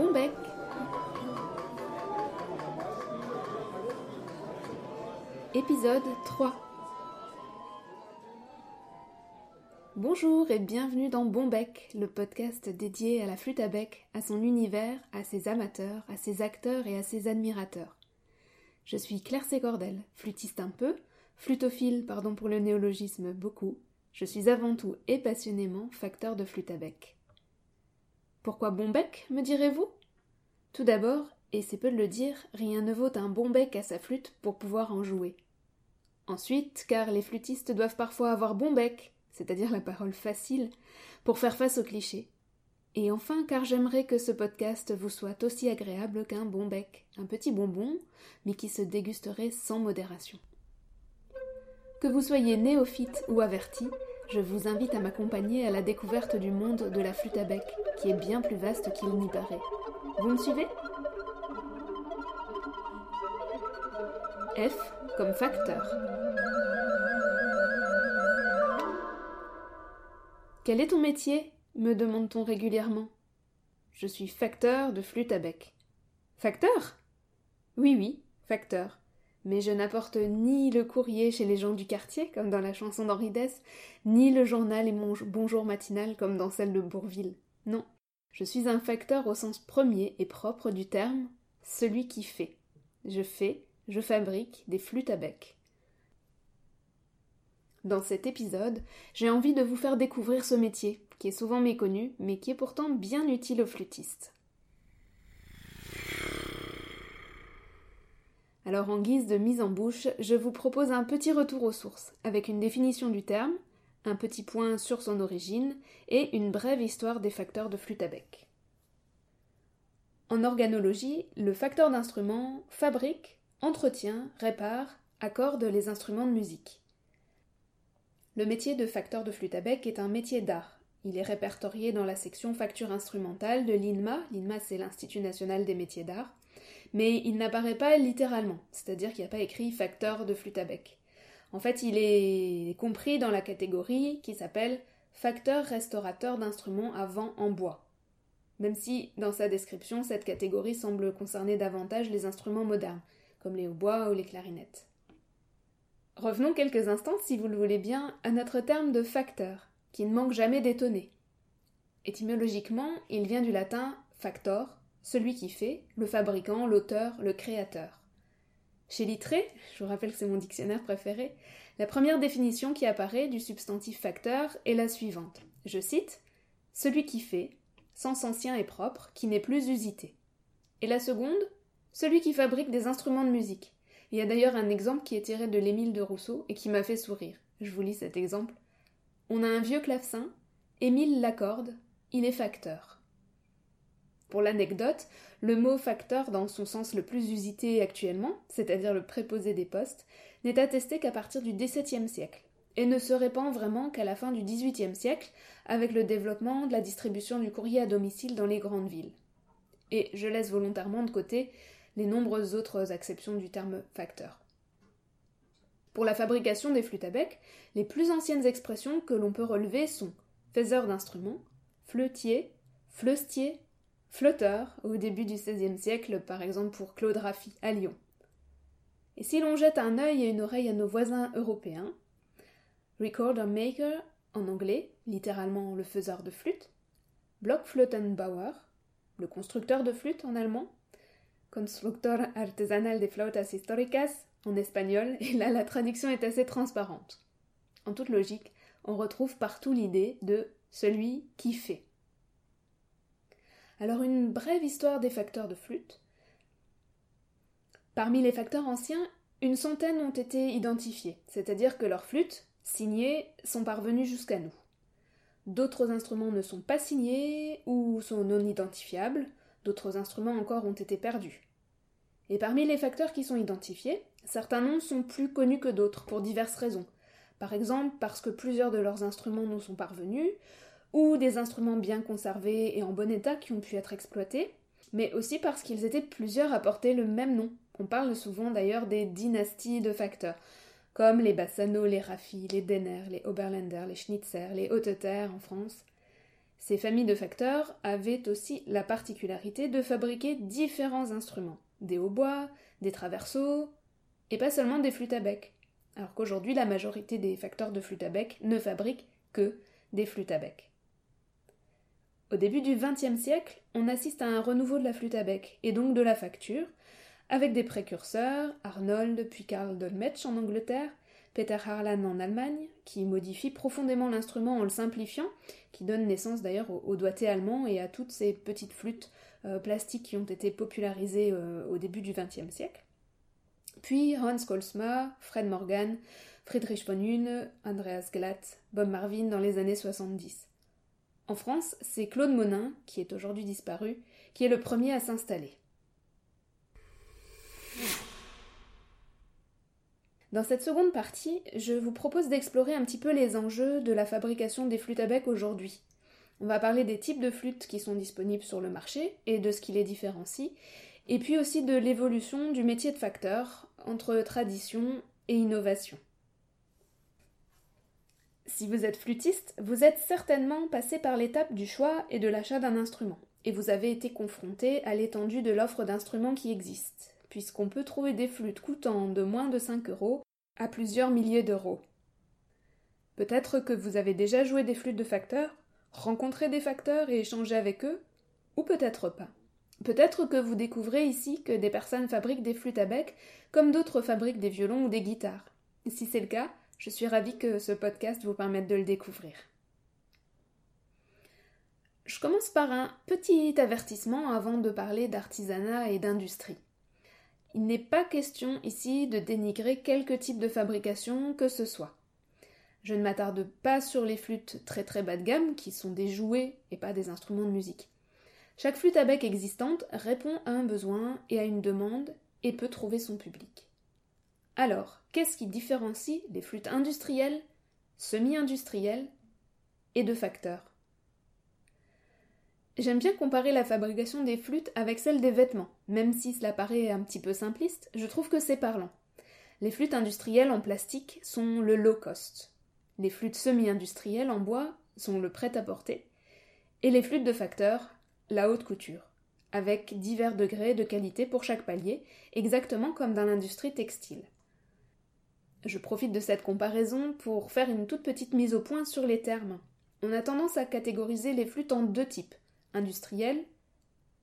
Bombec. Épisode 3 Bonjour et bienvenue dans Bombec, le podcast dédié à la flûte à bec, à son univers, à ses amateurs, à ses acteurs et à ses admirateurs. Je suis Claire Ségordel, flûtiste un peu, flutophile, pardon pour le néologisme, beaucoup. Je suis avant tout et passionnément facteur de flûte à bec. Pourquoi bon bec, me direz-vous? Tout d'abord, et c'est peu de le dire, rien ne vaut un bon bec à sa flûte pour pouvoir en jouer. Ensuite, car les flûtistes doivent parfois avoir bon bec, c'est-à-dire la parole facile, pour faire face aux clichés. Et enfin, car j'aimerais que ce podcast vous soit aussi agréable qu'un bon bec, un petit bonbon, mais qui se dégusterait sans modération. Que vous soyez néophyte ou averti, je vous invite à m'accompagner à la découverte du monde de la flûte à bec, qui est bien plus vaste qu'il n'y paraît. Vous me suivez? F comme facteur. Quel est ton métier? me demande-t-on régulièrement. Je suis facteur de flûte à bec. Facteur? Oui, oui, facteur mais je n'apporte ni le courrier chez les gens du quartier, comme dans la chanson d'Henri Dess, ni le journal et mon bonjour matinal, comme dans celle de Bourville. Non, je suis un facteur au sens premier et propre du terme, celui qui fait. Je fais, je fabrique des flûtes à bec. Dans cet épisode, j'ai envie de vous faire découvrir ce métier, qui est souvent méconnu, mais qui est pourtant bien utile aux flûtistes. Alors en guise de mise en bouche, je vous propose un petit retour aux sources, avec une définition du terme, un petit point sur son origine et une brève histoire des facteurs de flûte à bec. En organologie, le facteur d'instrument fabrique, entretient, répare, accorde les instruments de musique. Le métier de facteur de flûte à bec est un métier d'art. Il est répertorié dans la section facture instrumentale de l'INMA. L'INMA, c'est l'Institut national des métiers d'art mais il n'apparaît pas littéralement, c'est-à-dire qu'il n'y a pas écrit facteur de flûte à bec. En fait, il est compris dans la catégorie qui s'appelle facteur restaurateur d'instruments à vent en bois. Même si, dans sa description, cette catégorie semble concerner davantage les instruments modernes, comme les hautbois ou les clarinettes. Revenons quelques instants, si vous le voulez bien, à notre terme de facteur, qui ne manque jamais d'étonner. Étymologiquement, il vient du latin factor, celui qui fait, le fabricant, l'auteur, le créateur. Chez Littré, je vous rappelle que c'est mon dictionnaire préféré, la première définition qui apparaît du substantif facteur est la suivante. Je cite Celui qui fait, sens ancien et propre, qui n'est plus usité. Et la seconde Celui qui fabrique des instruments de musique. Il y a d'ailleurs un exemple qui est tiré de l'Émile de Rousseau et qui m'a fait sourire. Je vous lis cet exemple. On a un vieux clavecin, Émile l'accorde, il est facteur. Pour l'anecdote, le mot facteur dans son sens le plus usité actuellement, c'est-à-dire le préposé des postes, n'est attesté qu'à partir du XVIIe siècle, et ne se répand vraiment qu'à la fin du XVIIIe siècle, avec le développement de la distribution du courrier à domicile dans les grandes villes. Et je laisse volontairement de côté les nombreuses autres acceptions du terme facteur. Pour la fabrication des flûtes à bec, les plus anciennes expressions que l'on peut relever sont faiseur d'instruments, fleutier, fleustier, flotteur au début du XVIe siècle, par exemple pour Claude Raffi à Lyon. Et si l'on jette un œil et une oreille à nos voisins européens, recorder maker en anglais, littéralement le faiseur de flûte, Blockflötenbauer, le constructeur de flûte en allemand, Constructor artesanal de flautas históricas en espagnol, et là la traduction est assez transparente. En toute logique, on retrouve partout l'idée de celui qui fait. Alors une brève histoire des facteurs de flûte. Parmi les facteurs anciens, une centaine ont été identifiés, c'est-à-dire que leurs flûtes, signées, sont parvenues jusqu'à nous. D'autres instruments ne sont pas signés ou sont non identifiables, d'autres instruments encore ont été perdus. Et parmi les facteurs qui sont identifiés, certains noms sont plus connus que d'autres pour diverses raisons. Par exemple parce que plusieurs de leurs instruments nous sont parvenus, ou des instruments bien conservés et en bon état qui ont pu être exploités, mais aussi parce qu'ils étaient plusieurs à porter le même nom. On parle souvent d'ailleurs des dynasties de facteurs, comme les Bassano, les Raffi, les Denner, les Oberländer, les Schnitzer, les Hauteter en France. Ces familles de facteurs avaient aussi la particularité de fabriquer différents instruments, des hautbois, des traverseaux, et pas seulement des flûtes à bec, alors qu'aujourd'hui la majorité des facteurs de flûtes à bec ne fabriquent que des flûtes à bec. Au début du XXe siècle, on assiste à un renouveau de la flûte à bec, et donc de la facture, avec des précurseurs, Arnold puis Karl Dolmetsch en Angleterre, Peter Harlan en Allemagne, qui modifie profondément l'instrument en le simplifiant, qui donne naissance d'ailleurs au, doigté allemand et à toutes ces petites flûtes euh, plastiques qui ont été popularisées euh, au début du XXe siècle. Puis Hans Kolsma, Fred Morgan, Friedrich von Andreas Glatt, Bob Marvin dans les années 70. En France, c'est Claude Monin, qui est aujourd'hui disparu, qui est le premier à s'installer. Dans cette seconde partie, je vous propose d'explorer un petit peu les enjeux de la fabrication des flûtes à bec aujourd'hui. On va parler des types de flûtes qui sont disponibles sur le marché et de ce qui les différencie, et puis aussi de l'évolution du métier de facteur entre tradition et innovation. Si vous êtes flûtiste, vous êtes certainement passé par l'étape du choix et de l'achat d'un instrument, et vous avez été confronté à l'étendue de l'offre d'instruments qui existe, puisqu'on peut trouver des flûtes coûtant de moins de 5 euros à plusieurs milliers d'euros. Peut-être que vous avez déjà joué des flûtes de facteurs, rencontré des facteurs et échangé avec eux, ou peut-être pas. Peut-être que vous découvrez ici que des personnes fabriquent des flûtes à bec comme d'autres fabriquent des violons ou des guitares. Si c'est le cas, je suis ravie que ce podcast vous permette de le découvrir. Je commence par un petit avertissement avant de parler d'artisanat et d'industrie. Il n'est pas question ici de dénigrer quelque type de fabrication que ce soit. Je ne m'attarde pas sur les flûtes très très bas de gamme, qui sont des jouets et pas des instruments de musique. Chaque flûte à bec existante répond à un besoin et à une demande et peut trouver son public. Alors, qu'est-ce qui différencie les flûtes industrielles, semi-industrielles et de facteurs? J'aime bien comparer la fabrication des flûtes avec celle des vêtements, même si cela paraît un petit peu simpliste, je trouve que c'est parlant. Les flûtes industrielles en plastique sont le low cost. Les flûtes semi-industrielles en bois sont le prêt-à-porter. Et les flûtes de facteurs la haute couture, avec divers degrés de qualité pour chaque palier, exactement comme dans l'industrie textile. Je profite de cette comparaison pour faire une toute petite mise au point sur les termes. On a tendance à catégoriser les flûtes en deux types, industriels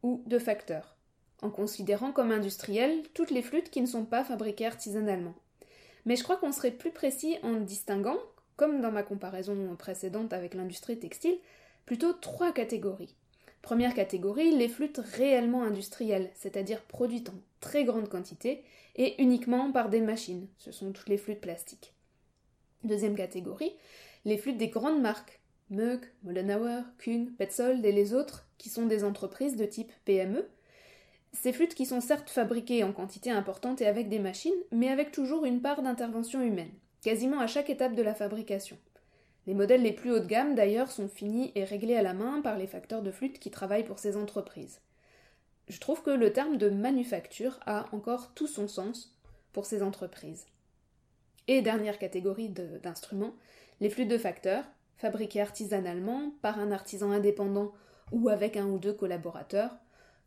ou de facteurs, en considérant comme industrielles toutes les flûtes qui ne sont pas fabriquées artisanalement. Mais je crois qu'on serait plus précis en distinguant, comme dans ma comparaison précédente avec l'industrie textile, plutôt trois catégories. Première catégorie, les flûtes réellement industrielles, c'est-à-dire produites en très grande quantité et uniquement par des machines. Ce sont toutes les flûtes plastiques. Deuxième catégorie, les flûtes des grandes marques, Moog, Mollenhauer, Kuhn, Petzold et les autres, qui sont des entreprises de type PME. Ces flûtes qui sont certes fabriquées en quantité importante et avec des machines, mais avec toujours une part d'intervention humaine, quasiment à chaque étape de la fabrication. Les modèles les plus haut de gamme, d'ailleurs, sont finis et réglés à la main par les facteurs de flûte qui travaillent pour ces entreprises. Je trouve que le terme de manufacture a encore tout son sens pour ces entreprises. Et dernière catégorie d'instruments, les flûtes de facteurs, fabriquées artisanalement par un artisan indépendant ou avec un ou deux collaborateurs.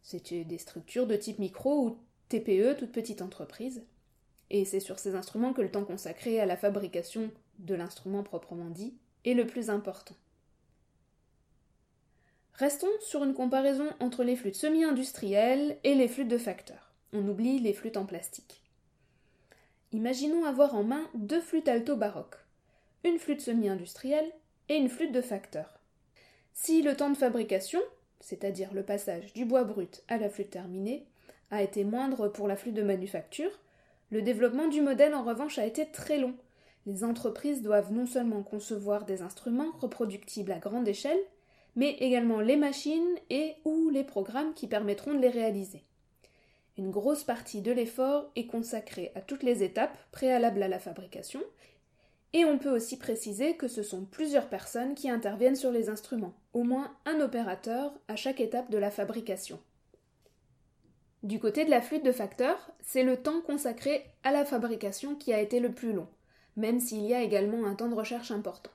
C'est des structures de type micro ou TPE, toute petite entreprise. Et c'est sur ces instruments que le temps consacré à la fabrication de l'instrument proprement dit est le plus important. Restons sur une comparaison entre les flûtes semi-industrielles et les flûtes de facteurs. On oublie les flûtes en plastique. Imaginons avoir en main deux flûtes alto baroques, une flûte semi-industrielle et une flûte de facteur. Si le temps de fabrication, c'est-à-dire le passage du bois brut à la flûte terminée, a été moindre pour la flûte de manufacture, le développement du modèle en revanche a été très long, les entreprises doivent non seulement concevoir des instruments reproductibles à grande échelle, mais également les machines et ou les programmes qui permettront de les réaliser. Une grosse partie de l'effort est consacrée à toutes les étapes préalables à la fabrication, et on peut aussi préciser que ce sont plusieurs personnes qui interviennent sur les instruments, au moins un opérateur à chaque étape de la fabrication. Du côté de la flûte de facteur, c'est le temps consacré à la fabrication qui a été le plus long même s'il y a également un temps de recherche important.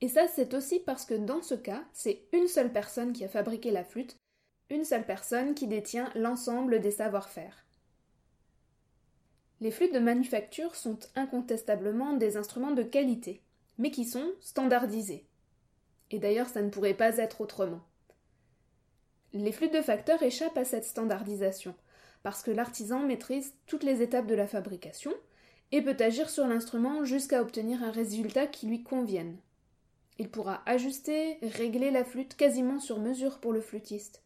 Et ça, c'est aussi parce que dans ce cas, c'est une seule personne qui a fabriqué la flûte, une seule personne qui détient l'ensemble des savoir-faire. Les flûtes de manufacture sont incontestablement des instruments de qualité, mais qui sont standardisés. Et d'ailleurs, ça ne pourrait pas être autrement. Les flûtes de facteur échappent à cette standardisation, parce que l'artisan maîtrise toutes les étapes de la fabrication et peut agir sur l'instrument jusqu'à obtenir un résultat qui lui convienne. Il pourra ajuster, régler la flûte quasiment sur mesure pour le flûtiste.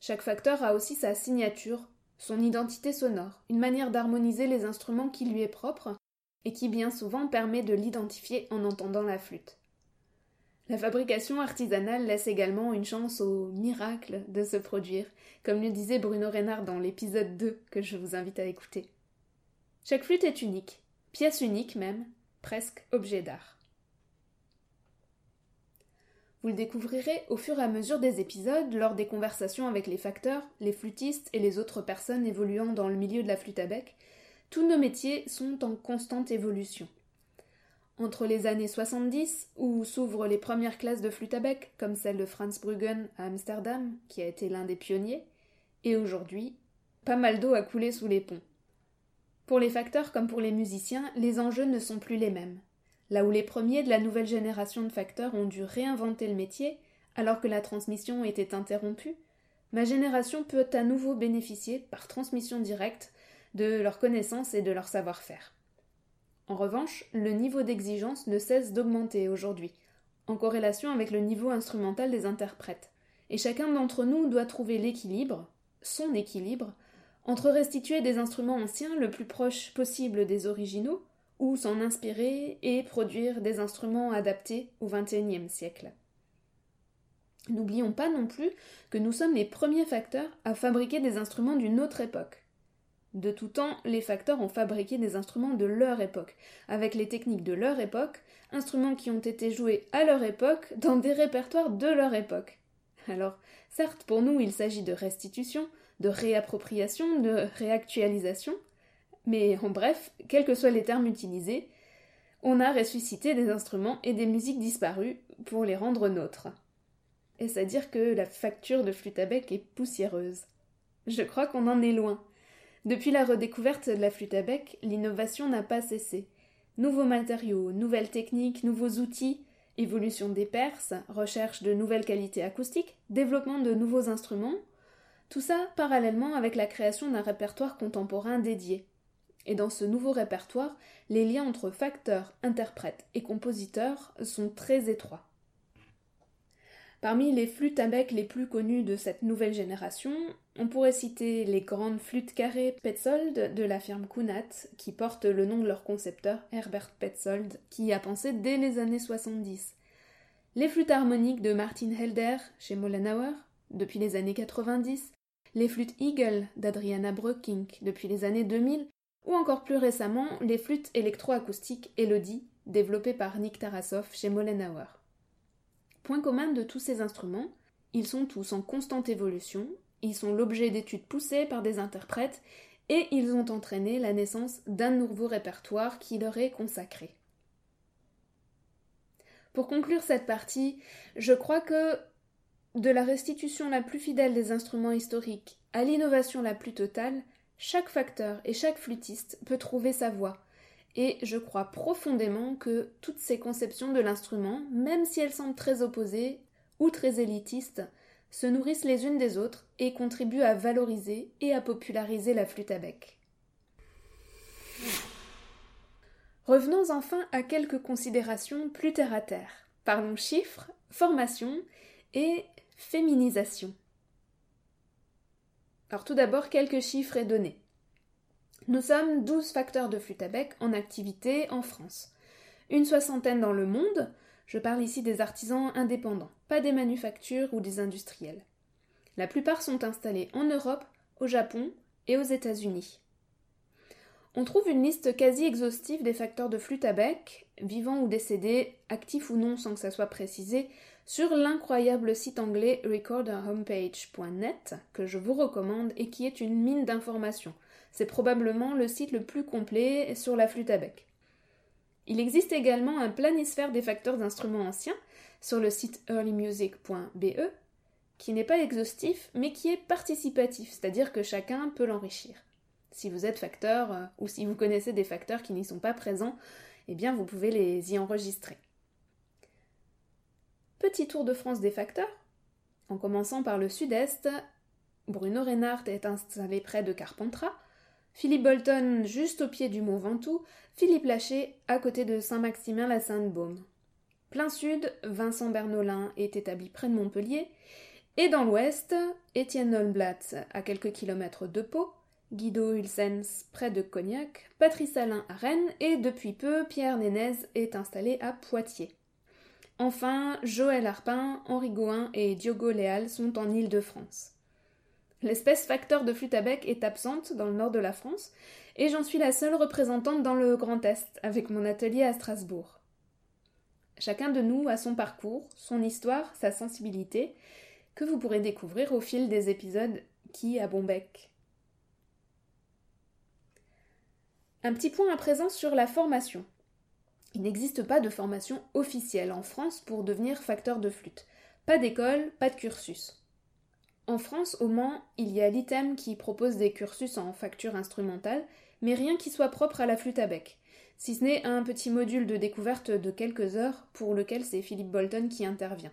Chaque facteur a aussi sa signature, son identité sonore, une manière d'harmoniser les instruments qui lui est propre et qui bien souvent permet de l'identifier en entendant la flûte. La fabrication artisanale laisse également une chance au miracle de se produire, comme le disait Bruno Reynard dans l'épisode 2 que je vous invite à écouter. Chaque flûte est unique, pièce unique même, presque objet d'art. Vous découvrirez au fur et à mesure des épisodes lors des conversations avec les facteurs, les flûtistes et les autres personnes évoluant dans le milieu de la flûte à bec. Tous nos métiers sont en constante évolution. Entre les années 70, où s'ouvrent les premières classes de flûte à bec, comme celle de Franz Bruggen à Amsterdam, qui a été l'un des pionniers, et aujourd'hui, pas mal d'eau a coulé sous les ponts. Pour les facteurs comme pour les musiciens, les enjeux ne sont plus les mêmes. Là où les premiers de la nouvelle génération de facteurs ont dû réinventer le métier, alors que la transmission était interrompue, ma génération peut à nouveau bénéficier, par transmission directe, de leurs connaissances et de leur savoir-faire. En revanche, le niveau d'exigence ne cesse d'augmenter aujourd'hui, en corrélation avec le niveau instrumental des interprètes, et chacun d'entre nous doit trouver l'équilibre, son équilibre, entre restituer des instruments anciens le plus proche possible des originaux, ou s'en inspirer et produire des instruments adaptés au XXIe siècle. N'oublions pas non plus que nous sommes les premiers facteurs à fabriquer des instruments d'une autre époque, de tout temps, les facteurs ont fabriqué des instruments de leur époque, avec les techniques de leur époque, instruments qui ont été joués à leur époque dans des répertoires de leur époque. Alors, certes, pour nous, il s'agit de restitution, de réappropriation, de réactualisation, mais en bref, quels que soient les termes utilisés, on a ressuscité des instruments et des musiques disparues pour les rendre nôtres. Est-ce à dire que la facture de flûte à bec est poussiéreuse? Je crois qu'on en est loin. Depuis la redécouverte de la flûte à bec, l'innovation n'a pas cessé. Nouveaux matériaux, nouvelles techniques, nouveaux outils, évolution des perses, recherche de nouvelles qualités acoustiques, développement de nouveaux instruments, tout ça parallèlement avec la création d'un répertoire contemporain dédié. Et dans ce nouveau répertoire, les liens entre facteurs, interprètes et compositeurs sont très étroits. Parmi les flûtes à bec les plus connues de cette nouvelle génération, on pourrait citer les grandes flûtes carrées Petzold de la firme Kunat, qui portent le nom de leur concepteur, Herbert Petzold, qui y a pensé dès les années 70. Les flûtes harmoniques de Martin Helder chez Mollenhauer, depuis les années 90, les flûtes Eagle d'Adriana Bröckink depuis les années 2000, ou encore plus récemment les flûtes électroacoustiques Elodie, développées par Nick Tarasov chez Mollenhauer. Point commun de tous ces instruments, ils sont tous en constante évolution, ils sont l'objet d'études poussées par des interprètes, et ils ont entraîné la naissance d'un nouveau répertoire qui leur est consacré. Pour conclure cette partie, je crois que de la restitution la plus fidèle des instruments historiques à l'innovation la plus totale, chaque facteur et chaque flûtiste peut trouver sa voie, et je crois profondément que toutes ces conceptions de l'instrument, même si elles semblent très opposées ou très élitistes, se nourrissent les unes des autres et contribuent à valoriser et à populariser la flûte à bec. Revenons enfin à quelques considérations plus terre à terre. Parlons chiffres, formation et féminisation. Alors tout d'abord quelques chiffres et données. Nous sommes 12 facteurs de flûte à bec en activité en France. Une soixantaine dans le monde, je parle ici des artisans indépendants, pas des manufactures ou des industriels. La plupart sont installés en Europe, au Japon et aux États-Unis. On trouve une liste quasi exhaustive des facteurs de flûte à bec, vivants ou décédés, actifs ou non sans que ça soit précisé, sur l'incroyable site anglais recorderhomepage.net que je vous recommande et qui est une mine d'informations. C'est probablement le site le plus complet sur la flûte à bec. Il existe également un planisphère des facteurs d'instruments anciens sur le site earlymusic.be qui n'est pas exhaustif mais qui est participatif, c'est-à-dire que chacun peut l'enrichir. Si vous êtes facteur euh, ou si vous connaissez des facteurs qui n'y sont pas présents, eh bien vous pouvez les y enregistrer. Petit tour de France des facteurs. En commençant par le sud-est, Bruno Reinhardt est installé près de Carpentras, Philippe Bolton juste au pied du mont Ventoux, Philippe Laché à côté de Saint-Maximin-la-Sainte-Baume. Plein sud, Vincent Bernolin est établi près de Montpellier, et dans l'ouest, Étienne Nolblatt à quelques kilomètres de Pau, Guido Hulsens près de Cognac, Patrice Alain à Rennes et depuis peu Pierre Nénez est installé à Poitiers. Enfin, Joël Arpin, Henri Gouin et Diogo Léal sont en Île-de-France. L'espèce facteur de flûte à bec est absente dans le nord de la France, et j'en suis la seule représentante dans le Grand Est, avec mon atelier à Strasbourg. Chacun de nous a son parcours, son histoire, sa sensibilité, que vous pourrez découvrir au fil des épisodes qui à Bombec. Un petit point à présent sur la formation. Il n'existe pas de formation officielle en France pour devenir facteur de flûte. Pas d'école, pas de cursus. En France, au Mans, il y a l'ITEM qui propose des cursus en facture instrumentale, mais rien qui soit propre à la flûte à bec, si ce n'est un petit module de découverte de quelques heures pour lequel c'est Philippe Bolton qui intervient.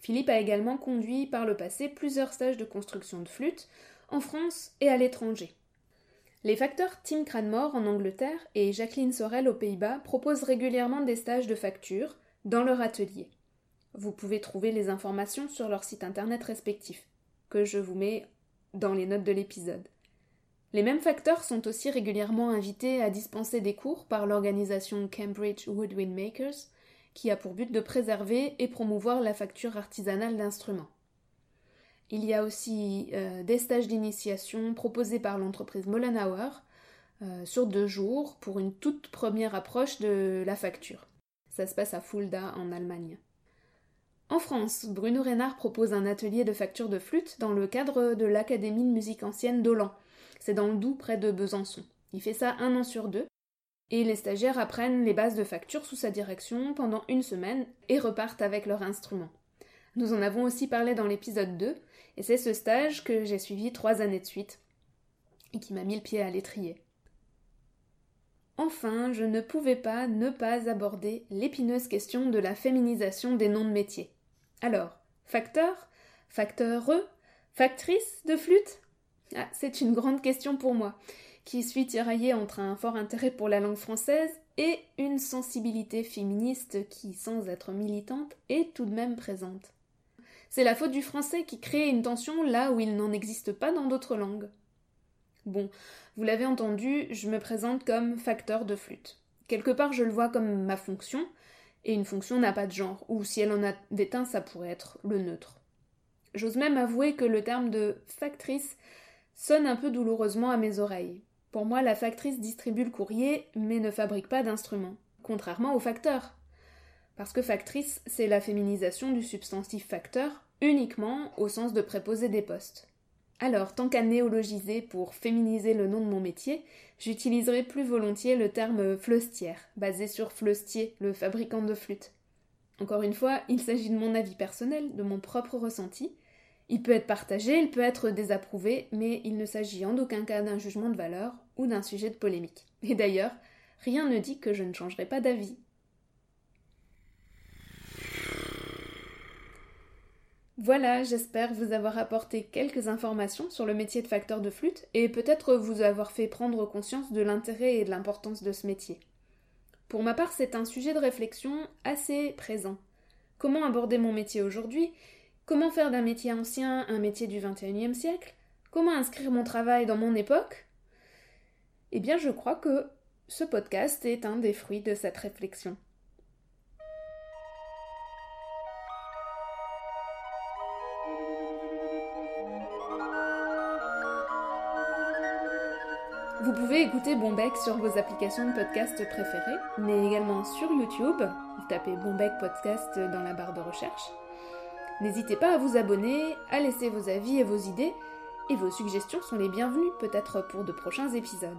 Philippe a également conduit par le passé plusieurs stages de construction de flûte, en France et à l'étranger. Les facteurs Tim Cranmore en Angleterre et Jacqueline Sorel aux Pays-Bas proposent régulièrement des stages de facture dans leur atelier. Vous pouvez trouver les informations sur leur site internet respectif que je vous mets dans les notes de l'épisode. Les mêmes facteurs sont aussi régulièrement invités à dispenser des cours par l'organisation Cambridge Woodwind Makers, qui a pour but de préserver et promouvoir la facture artisanale d'instruments. Il y a aussi euh, des stages d'initiation proposés par l'entreprise Mollenhauer euh, sur deux jours pour une toute première approche de la facture. Ça se passe à Fulda en Allemagne. En France, Bruno Reynard propose un atelier de facture de flûte dans le cadre de l'Académie de musique ancienne d'Olan. C'est dans le Doubs, près de Besançon. Il fait ça un an sur deux, et les stagiaires apprennent les bases de facture sous sa direction pendant une semaine et repartent avec leur instrument. Nous en avons aussi parlé dans l'épisode 2, et c'est ce stage que j'ai suivi trois années de suite, et qui m'a mis le pied à l'étrier. Enfin, je ne pouvais pas ne pas aborder l'épineuse question de la féminisation des noms de métiers. Alors, facteur Facteureux Factrice de flûte? Ah, C'est une grande question pour moi, qui suis tiraillée entre un fort intérêt pour la langue française et une sensibilité féministe qui, sans être militante, est tout de même présente. C'est la faute du français qui crée une tension là où il n'en existe pas dans d'autres langues. Bon, vous l'avez entendu, je me présente comme facteur de flûte. Quelque part, je le vois comme ma fonction, et une fonction n'a pas de genre, ou si elle en a d'éteint, ça pourrait être le neutre. J'ose même avouer que le terme de factrice sonne un peu douloureusement à mes oreilles. Pour moi, la factrice distribue le courrier, mais ne fabrique pas d'instruments, contrairement au facteur. Parce que factrice, c'est la féminisation du substantif facteur, uniquement au sens de préposer des postes. Alors, tant qu'à néologiser pour féminiser le nom de mon métier, j'utiliserai plus volontiers le terme fleustière, basé sur Fleustier, le fabricant de flûtes. Encore une fois, il s'agit de mon avis personnel, de mon propre ressenti. Il peut être partagé, il peut être désapprouvé, mais il ne s'agit en aucun cas d'un jugement de valeur ou d'un sujet de polémique. Et d'ailleurs, rien ne dit que je ne changerai pas d'avis. Voilà, j'espère vous avoir apporté quelques informations sur le métier de facteur de flûte et peut-être vous avoir fait prendre conscience de l'intérêt et de l'importance de ce métier. Pour ma part, c'est un sujet de réflexion assez présent. Comment aborder mon métier aujourd'hui? Comment faire d'un métier ancien un métier du XXIe siècle? Comment inscrire mon travail dans mon époque? Eh bien, je crois que ce podcast est un des fruits de cette réflexion. Vous pouvez écouter Bombec sur vos applications de podcast préférées, mais également sur YouTube. Vous tapez Bombec Podcast dans la barre de recherche. N'hésitez pas à vous abonner, à laisser vos avis et vos idées, et vos suggestions sont les bienvenues peut-être pour de prochains épisodes.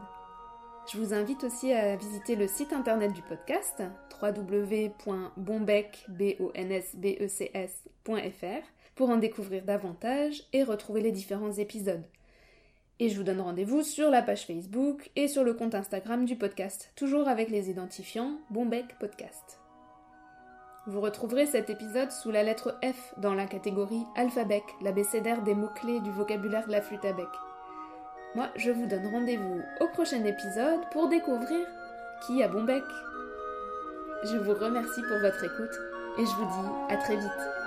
Je vous invite aussi à visiter le site internet du podcast www.bonbec.fr pour en découvrir davantage et retrouver les différents épisodes. Et je vous donne rendez-vous sur la page Facebook et sur le compte Instagram du podcast, toujours avec les identifiants Bonbec Podcast. Vous retrouverez cet épisode sous la lettre F dans la catégorie Alphabec, l'abécédaire des mots-clés du vocabulaire de la flûte à bec. Moi, je vous donne rendez-vous au prochain épisode pour découvrir qui a bon bec. Je vous remercie pour votre écoute et je vous dis à très vite.